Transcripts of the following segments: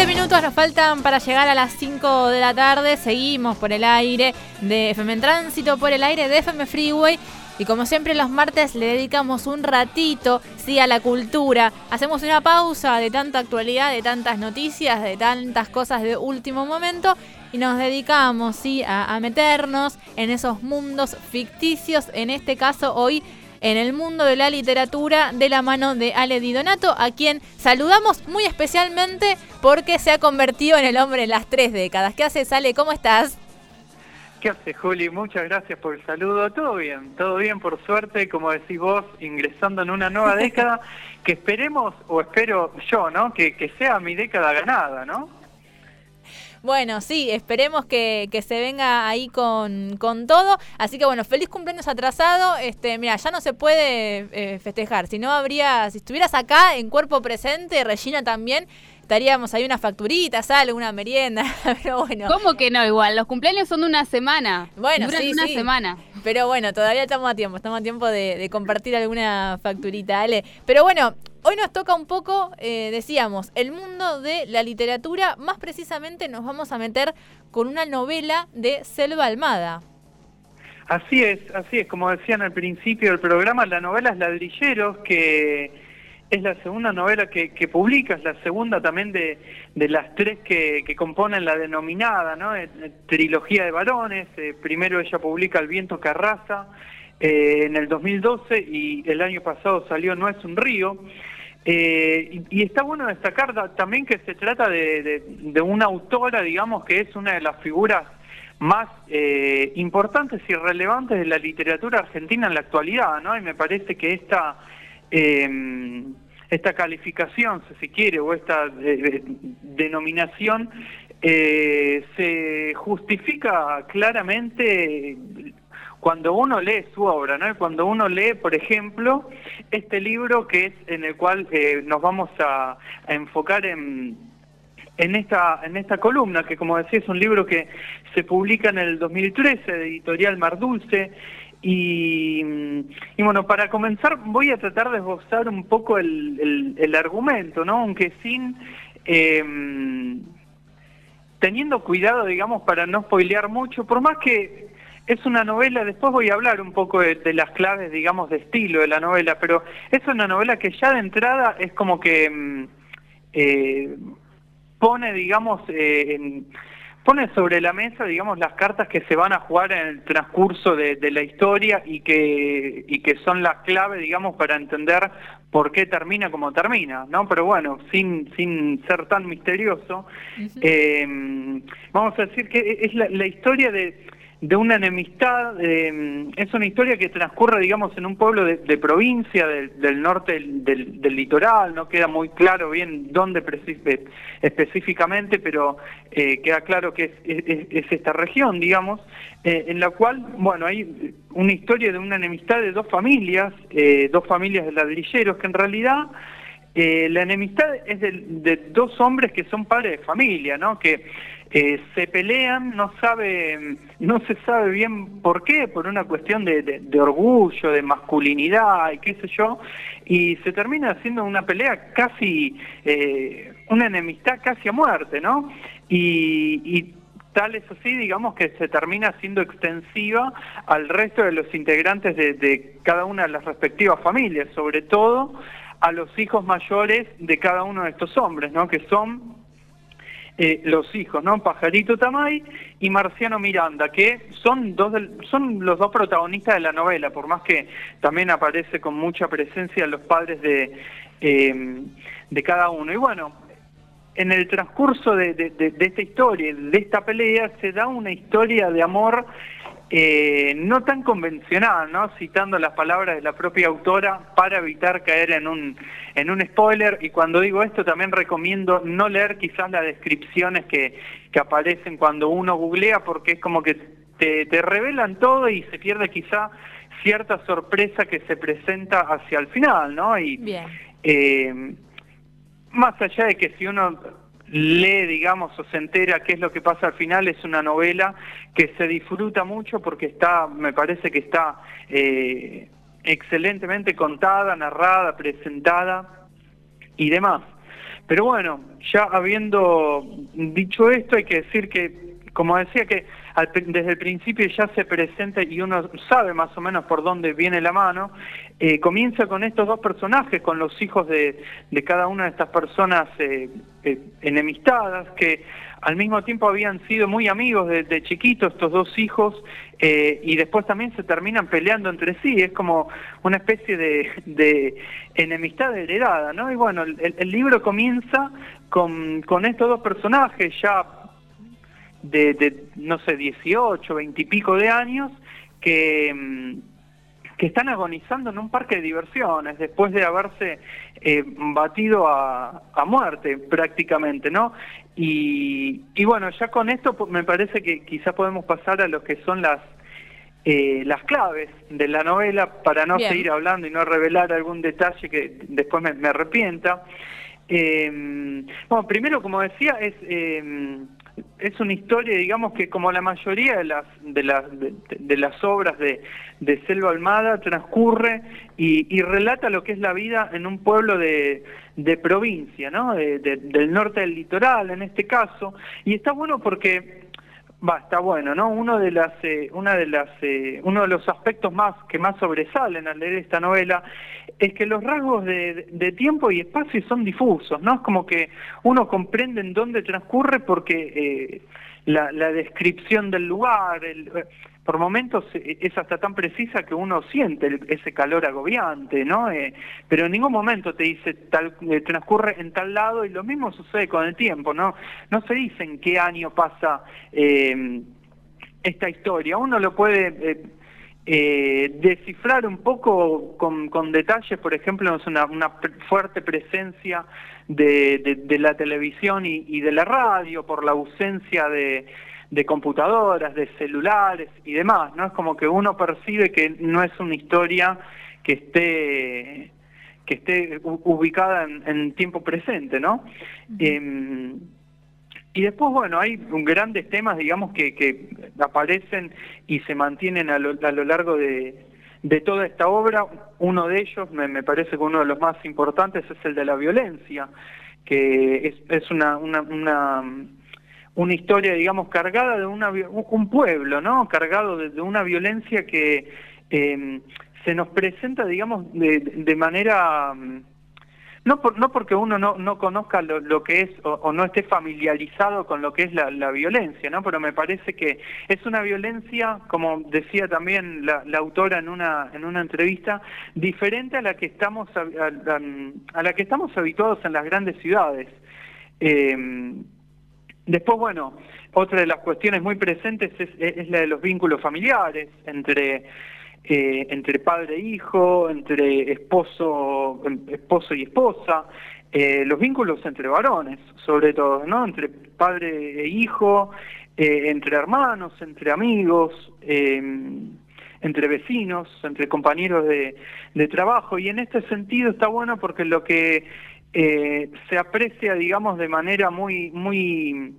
20 minutos nos faltan para llegar a las 5 de la tarde. Seguimos por el aire de FM en Tránsito, por el aire de FM Freeway. Y como siempre los martes le dedicamos un ratito, sí, a la cultura. Hacemos una pausa de tanta actualidad, de tantas noticias, de tantas cosas de último momento y nos dedicamos, sí, a, a meternos en esos mundos ficticios. En este caso hoy en el mundo de la literatura de la mano de Ale Di Donato, a quien saludamos muy especialmente porque se ha convertido en el hombre de las tres décadas. ¿Qué haces, Ale? ¿Cómo estás? ¿Qué hace, Juli? Muchas gracias por el saludo. Todo bien, todo bien, por suerte, como decís vos, ingresando en una nueva década que esperemos, o espero yo, ¿no? Que, que sea mi década ganada, ¿no? Bueno, sí, esperemos que, se venga ahí con, todo. Así que bueno, feliz cumpleaños atrasado. Este, mira, ya no se puede eh, festejar. Si no habría, si estuvieras acá en cuerpo presente, Regina también, estaríamos ahí una facturita, sale, una merienda, pero bueno. ¿Cómo que no? Igual, los cumpleaños son de una semana. Bueno, Duran sí, una semana. Pero bueno, todavía estamos a tiempo, estamos a tiempo de, de compartir alguna facturita, Ale. Pero bueno, Hoy nos toca un poco, eh, decíamos, el mundo de la literatura. Más precisamente nos vamos a meter con una novela de Selva Almada. Así es, así es. Como decían al principio del programa, la novela es Ladrilleros, que es la segunda novela que, que publica, es la segunda también de, las tres que, componen la denominada ¿no? Eh, trilogía de varones. Eh, primero ella publica El viento que arrasa en el 2012 y el año pasado salió No es un río. Eh, y, está bueno destacar también que se trata de, una autora, digamos, que es una de las figuras más eh, importantes y relevantes de la literatura argentina en la actualidad, ¿no? Y me parece que esta, em, esta calificación, si se quiere, o esta denominación, eh, se justifica claramente cuando uno lee su obra, ¿no? Cuando uno lee, por ejemplo, este libro que es en el cual eh, nos vamos a, enfocar en, en esta, en esta columna, que como decía es un libro que se publica en el 2013 de editorial Mar Dulce, y, y, bueno, para comenzar voy a tratar de esbozar un poco el, el, argumento, ¿no? Aunque sin... Em, teniendo cuidado, digamos, para no spoilear mucho, por más que es una novela, después voy a hablar un poco de, las claves, digamos, de estilo de la novela, pero es una novela que ya de entrada es como que mm, eh, pone, digamos, eh, pone sobre la mesa, digamos, las cartas que se van a jugar en el transcurso de, la historia y que, y que son las claves, digamos, para entender por qué termina como termina, ¿no? Pero bueno, sin, sin ser tan misterioso, eh, vamos a decir que es la historia de de una enemistad. Eh, es una historia que transcurre, digamos, en un pueblo de, provincia del, norte del, litoral. No queda muy claro bien dónde específicamente, pero eh, queda claro que es, esta región, digamos, eh, en la cual, bueno, hay una historia de una enemistad de dos familias, dos familias de ladrilleros, que en realidad... la enemistad es de, de, dos hombres que son padres de familia, ¿no? Que eh, se pelean, no sabe, no se sabe bien por qué, por una cuestión de, orgullo, de masculinidad y qué sé yo, y se termina haciendo una pelea casi, eh, una enemistad casi a muerte, ¿no? Y, tal es así, digamos, que se termina siendo extensiva al resto de los integrantes de, de cada una de las respectivas familias, sobre todo a los hijos mayores de cada uno de estos hombres, ¿no? Que son eh, los hijos, ¿no? Pajarito Tamay y Marciano Miranda, que son, dos son los dos protagonistas de la novela, por más que también aparece con mucha presencia los padres de, eh, de cada uno. Y bueno, en el transcurso de, de, esta historia, de esta pelea, se da una historia de amor eh, no tan convencional, ¿no? Citando las palabras de la propia autora para evitar caer en un, en un spoiler. Y cuando digo esto también recomiendo no leer quizás las descripciones que, que aparecen cuando uno googlea porque es como que te, te revelan todo y se pierde quizá cierta sorpresa que se presenta hacia el final, ¿no? Y, Bien. Eh, más allá de que si uno lee, digamos, o se entera qué es lo que pasa al final, es una novela que se disfruta mucho porque está, me parece que está eh, excelentemente contada, narrada, presentada y demás. pero bueno, ya habiendo dicho esto, hay que decir que, como decía, que desde el principio ya se presenta y uno sabe más o menos por dónde viene la mano, eh, comienza con estos dos personajes, con los hijos de, cada una de estas personas eh, eh, enemistadas, que al mismo tiempo habían sido muy amigos de, chiquitos, estos dos hijos, y después también se terminan peleando entre sí, es como una especie de, enemistad heredada, ¿no? Y bueno, el, libro comienza con, con estos dos personajes ya de, no sé, 18, 20 y pico de años, que, mm, que están agonizando en un parque de diversiones después de haberse eh, batido a, a, muerte prácticamente, ¿no? Y, y bueno, ya con esto me parece que quizá podemos pasar a lo que son las eh, las claves de la novela para no seguir hablando y no revelar algún detalle que después me, arrepienta. Eh, bueno, primero, como decía, es es una historia, digamos que como la mayoría de las de las de, las obras de, de, Selva Almada transcurre y, relata lo que es la vida en un pueblo de, de provincia, ¿no? del norte del litoral, en este caso, y está bueno porque va, está bueno, ¿no? Uno de las eh, una de las eh, uno de los aspectos más que más sobresalen al leer esta novela es que los rasgos de, tiempo y espacio son difusos, ¿no? Es como que uno comprende en dónde transcurre porque eh, la, descripción del lugar, el, por momentos eh, es hasta tan precisa que uno siente ese calor agobiante, ¿no? Eh, pero en ningún momento te dice tal transcurre en tal lado y lo mismo sucede con el tiempo, ¿no? No se dice en qué año pasa esta historia. Uno lo puede eh, descifrar un poco con, detalles, por ejemplo, una, una fuerte presencia de, la televisión y, de la radio por la ausencia de, computadoras, de celulares y demás, ¿no? Es como que uno percibe que no es una historia que esté que esté ubicada en, tiempo presente, ¿no? Y después, bueno, hay grandes temas, digamos, que, que aparecen y se mantienen a lo, a lo largo de, de, toda esta obra. Uno de ellos, me, parece que uno de los más importantes, es el de la violencia, que es, es una, una, una, una, historia, digamos, cargada de una, un pueblo, ¿no? Cargado de, una violencia que eh, se nos presenta, digamos, de, de manera no, no porque uno no, no conozca lo, que es o, no esté familiarizado con lo que es la, violencia, ¿no? Pero me parece que es una violencia, como decía también la, autora en una, en una entrevista, diferente a la que estamos, a, la que estamos habituados en las grandes ciudades. Em, después, bueno, otra de las cuestiones muy presentes es, es la de los vínculos familiares entre eh, entre padre e hijo, entre esposo, esposo y esposa, eh, los vínculos entre varones, sobre todo, ¿no? Entre padre e hijo, eh, entre hermanos, entre amigos, entre vecinos, entre compañeros de, trabajo. Y en este sentido está bueno porque lo que se aprecia, digamos, de manera muy, muy,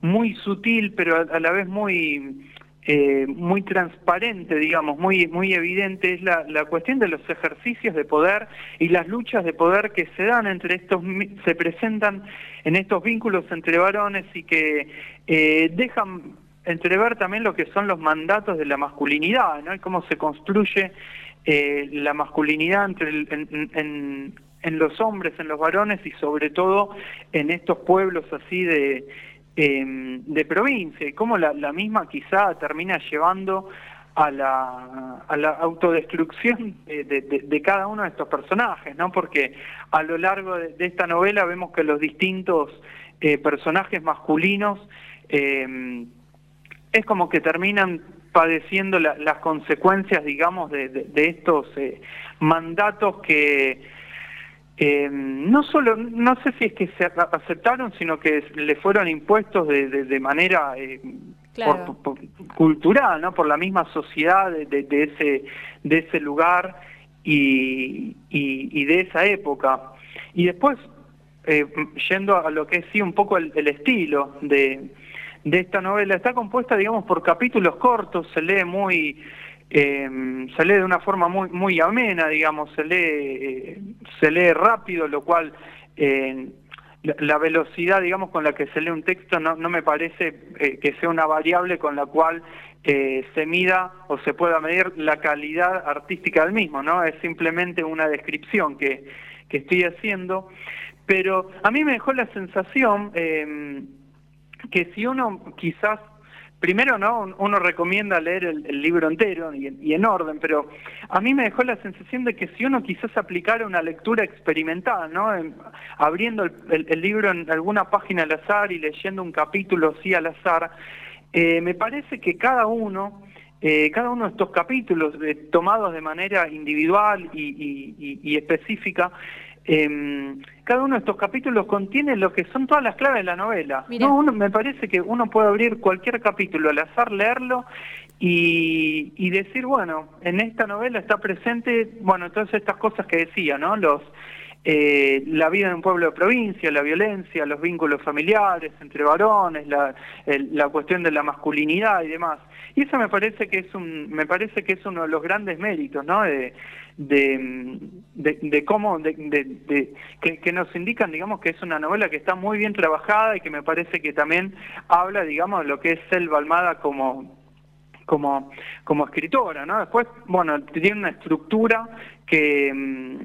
muy sutil, pero a la vez muy eh, muy transparente, digamos, muy, muy evidente, es la, la, cuestión de los ejercicios de poder y las luchas de poder que se dan entre estos, se presentan en estos vínculos entre varones y que eh, dejan entrever también lo que son los mandatos de la masculinidad, ¿no? Y cómo se construye eh, la masculinidad entre en, en los hombres, en los varones y sobre todo en estos pueblos así de Em, de provincia y cómo la, misma quizá termina llevando a la, a la autodestrucción de, cada uno de estos personajes, ¿no? Porque a lo largo de, esta novela vemos que los distintos eh, personajes masculinos em, es como que terminan padeciendo las consecuencias, digamos, de, estos eh, mandatos que eh, no solo, no sé si es que se aceptaron, sino que le fueron impuestos de, de, manera eh, cultural, ¿no? Por la misma sociedad de, de ese de ese lugar y, y, de esa época. Y después, eh, yendo a lo que es sí un poco el, el estilo de, de esta novela, está compuesta, digamos, por capítulos cortos, se lee muy eh, se lee de una forma muy muy amena, digamos, se lee se lee rápido, lo cual eh, la, velocidad, digamos, con la que se lee un texto no, no me parece eh, que sea una variable con la cual eh, se mida o se pueda medir la calidad artística del mismo, ¿no? Es simplemente una descripción que, que estoy haciendo. Pero a mí me dejó la sensación eh, que si uno quizás primero no uno recomienda leer el, libro entero y, en orden pero a mí me dejó la sensación de que si uno quizás aplicara una lectura experimental no abriendo el, libro en alguna página al azar y leyendo un capítulo así al azar eh, me parece que cada uno eh, cada uno de estos capítulos eh, tomados de manera individual y específica Em, cada uno de estos capítulos contiene lo que son todas las claves de la novela. No, uno, me parece que uno puede abrir cualquier capítulo al azar, leerlo y, y, decir, bueno, en esta novela está presente, bueno, todas estas cosas que decía, ¿no? Los, eh, la vida en un pueblo de provincia, la violencia, los vínculos familiares entre varones, la, la cuestión de la masculinidad y demás. Y eso me parece que es un, me parece que es uno de los grandes méritos, ¿no? De, de, de, cómo, de, que, nos indican, digamos, que es una novela que está muy bien trabajada y que me parece que también habla, digamos, de lo que es Selva Almada como como, como escritora, ¿no? Después, bueno, tiene una estructura que, mm,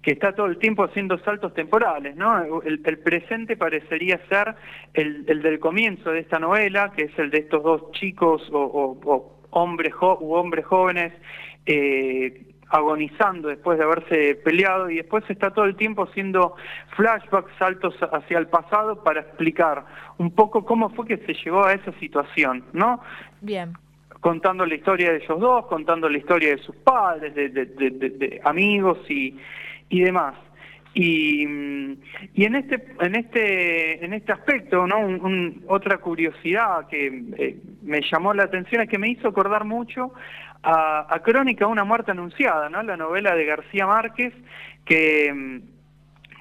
que está todo el tiempo haciendo saltos temporales, ¿no? El, presente parecería ser el, del comienzo de esta novela, que es el de estos dos chicos o, hombres u hombres jóvenes eh, agonizando después de haberse peleado y después está todo el tiempo haciendo flashbacks, saltos hacia el pasado para explicar un poco cómo fue que se llegó a esa situación, ¿no? Bien. Contando la historia de ellos dos, contando la historia de sus padres, de amigos y, y demás. Y, y, en este en este en este aspecto no otra curiosidad que eh, me llamó la atención es que me hizo acordar mucho a, a Crónica una muerte anunciada no la novela de García Márquez que mm,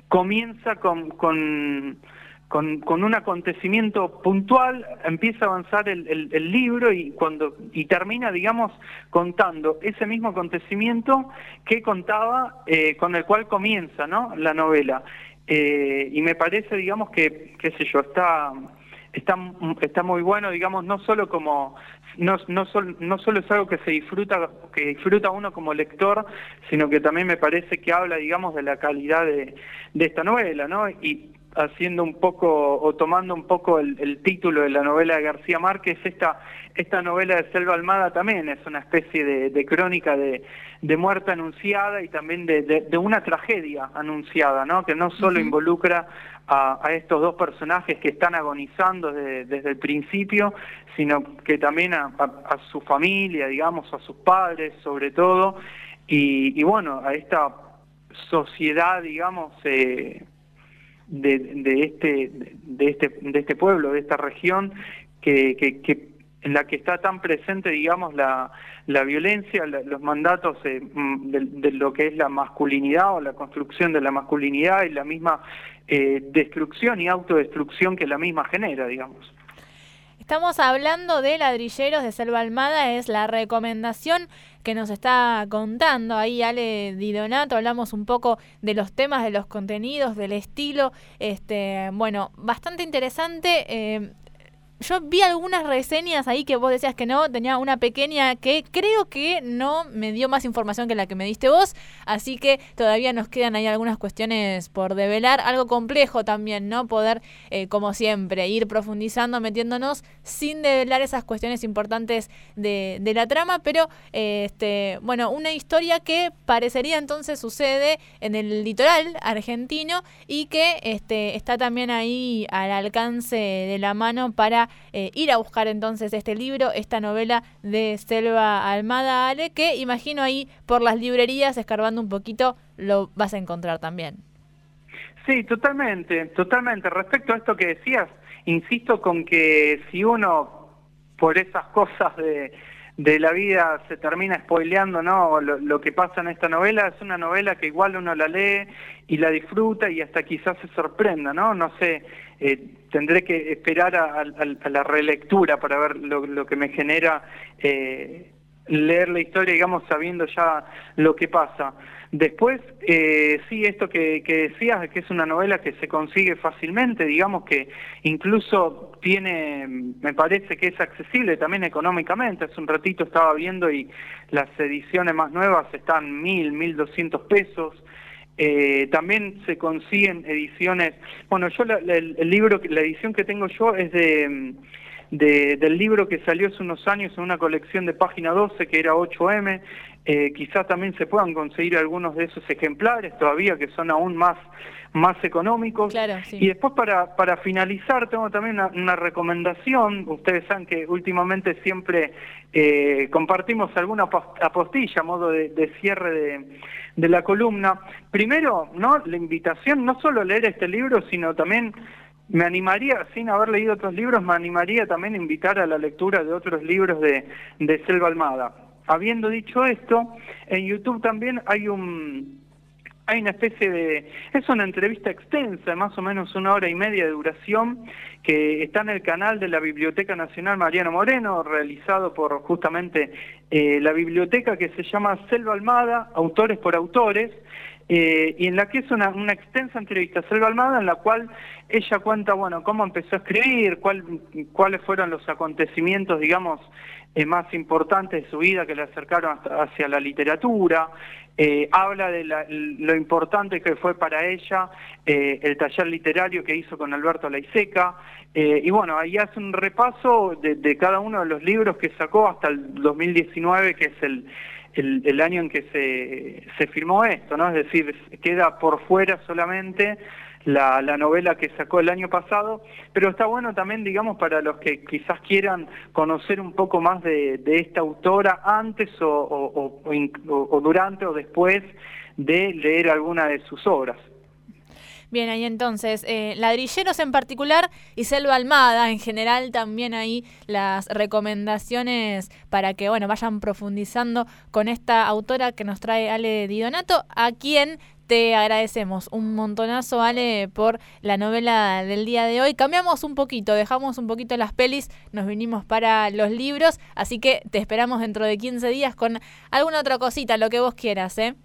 comienza con, con un acontecimiento puntual empieza a avanzar el, el, libro y cuando y termina digamos contando ese mismo acontecimiento que contaba eh, con el cual comienza no la novela. Eh, y me parece digamos que qué sé yo está está está muy bueno digamos no solo como no, no, no solo es algo que se disfruta que disfruta uno como lector sino que también me parece que habla digamos de la calidad de, de esta novela no y haciendo un poco o tomando un poco el, título de la novela de García Márquez, esta, esta novela de Selva Almada también es una especie de, crónica de, muerte anunciada y también de, una tragedia anunciada, ¿no? que no solo involucra a, estos dos personajes que están agonizando desde el principio, sino que también a, su familia, digamos, a sus padres sobre todo, y, y bueno, a esta sociedad, digamos, eh, de, de, este, de, este, de este pueblo, de esta región, que, en la que está tan presente, digamos, la, la violencia, los mandatos eh, mm, de, lo que es la masculinidad o la construcción de la masculinidad y la misma eh, destrucción y autodestrucción que la misma genera, digamos. Estamos hablando de Ladrilleros de Selva Almada, es la recomendación que nos está contando ahí Ale Di Donato. Hablamos un poco de los temas, de los contenidos, del estilo. Este, bueno, bastante interesante. Eh, yo vi algunas reseñas ahí que vos decías que no, tenía una pequeña que creo que no me dio más información que la que me diste vos, así que todavía nos quedan ahí algunas cuestiones por develar, algo complejo también, ¿no? Poder, eh, como siempre, ir profundizando, metiéndonos sin develar esas cuestiones importantes de, de la trama, pero, eh, este, bueno, una historia que parecería entonces sucede en el litoral argentino y que este, está también ahí al alcance de la mano para eh, ir a buscar entonces este libro, esta novela de Selva Almada Ale, que imagino ahí por las librerías, escarbando un poquito, lo vas a encontrar también. Sí, totalmente, totalmente. Respecto a esto que decías, insisto con que si uno, por esas cosas de, de la vida se termina spoileando ¿no? Lo, que pasa en esta novela es una novela que igual uno la lee y la disfruta y hasta quizás se sorprenda, ¿no? No sé, eh, tendré que esperar a, la relectura para ver lo, que me genera eh, leer la historia, digamos, sabiendo ya lo que pasa. Después, eh, sí, esto que, que decías, que es una novela que se consigue fácilmente, digamos que incluso tiene, me parece que es accesible también económicamente. Hace un ratito estaba viendo y las ediciones más nuevas están mil, mil doscientos pesos. Eh, también se consiguen ediciones, bueno, yo el, libro, la edición que tengo yo es de, del libro que salió hace unos años en una colección de página 12 que era 8M, eh, quizás también se puedan conseguir algunos de esos ejemplares todavía que son aún más más económicos. Y después para, para finalizar tengo también una, recomendación. Ustedes saben que últimamente siempre eh, compartimos alguna apostilla a modo de, cierre de, de, la columna. Primero, ¿no? la invitación no solo a leer este libro, sino también me animaría, sin haber leído otros libros, me animaría también a invitar a la lectura de otros libros de, Selva Almada. Habiendo dicho esto, en YouTube también hay un hay una especie de... Es una entrevista extensa, más o menos una hora y media de duración, que está en el canal de la Biblioteca Nacional Mariano Moreno, realizado por justamente eh, la biblioteca que se llama Selva Almada, Autores por Autores, eh, y en la que es una, extensa entrevista a Selva Almada, en la cual ella cuenta, bueno, cómo empezó a escribir, cuál, cuáles fueron los acontecimientos, digamos, eh, más importantes de su vida que le acercaron hacia la literatura, eh, habla de lo importante que fue para ella eh, el taller literario que hizo con Alberto Laiseca, eh, y bueno, ahí hace un repaso de, cada uno de los libros que sacó hasta el 2019, que es el, el, año en que se, se firmó esto, ¿no? Es decir, queda por fuera solamente la, la, novela que sacó el año pasado, pero está bueno también, digamos, para los que quizás quieran conocer un poco más de, esta autora antes o, o, durante o después de leer alguna de sus obras. Bien, ahí entonces, eh, ladrilleros en particular y Selva Almada en general también ahí las recomendaciones para que, bueno, vayan profundizando con esta autora que nos trae Ale Di Donato, a quien te agradecemos un montonazo, Ale, por la novela del día de hoy. Cambiamos un poquito, dejamos un poquito las pelis, nos vinimos para los libros, así que te esperamos dentro de 15 días con alguna otra cosita, lo que vos quieras, ¿eh?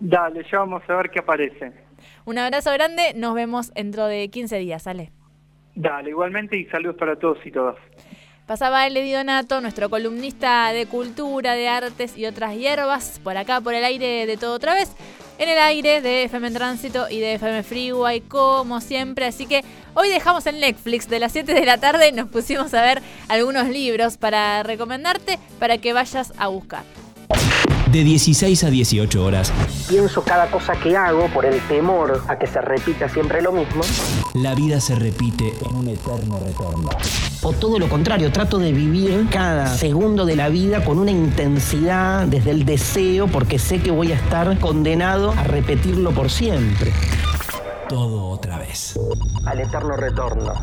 Dale, ya vamos a ver qué aparece. Un abrazo grande, nos vemos dentro de 15 días, Ale. Dale, igualmente y saludos para todos y todas. Pasaba el Donato, nuestro columnista de cultura, de artes y otras hierbas, por acá, por el aire de todo otra vez en el aire de FM Tránsito y de FM Freeway, como siempre. Así que hoy dejamos el Netflix de las 7 de la tarde y nos pusimos a ver algunos libros para recomendarte para que vayas a buscar de 16 a 18 horas. Pienso cada cosa que hago por el temor a que se repita siempre lo mismo. La vida se repite en un eterno retorno. O todo lo contrario, trato de vivir cada segundo de la vida con una intensidad desde el deseo porque sé que voy a estar condenado a repetirlo por siempre. Todo otra vez. Al eterno retorno.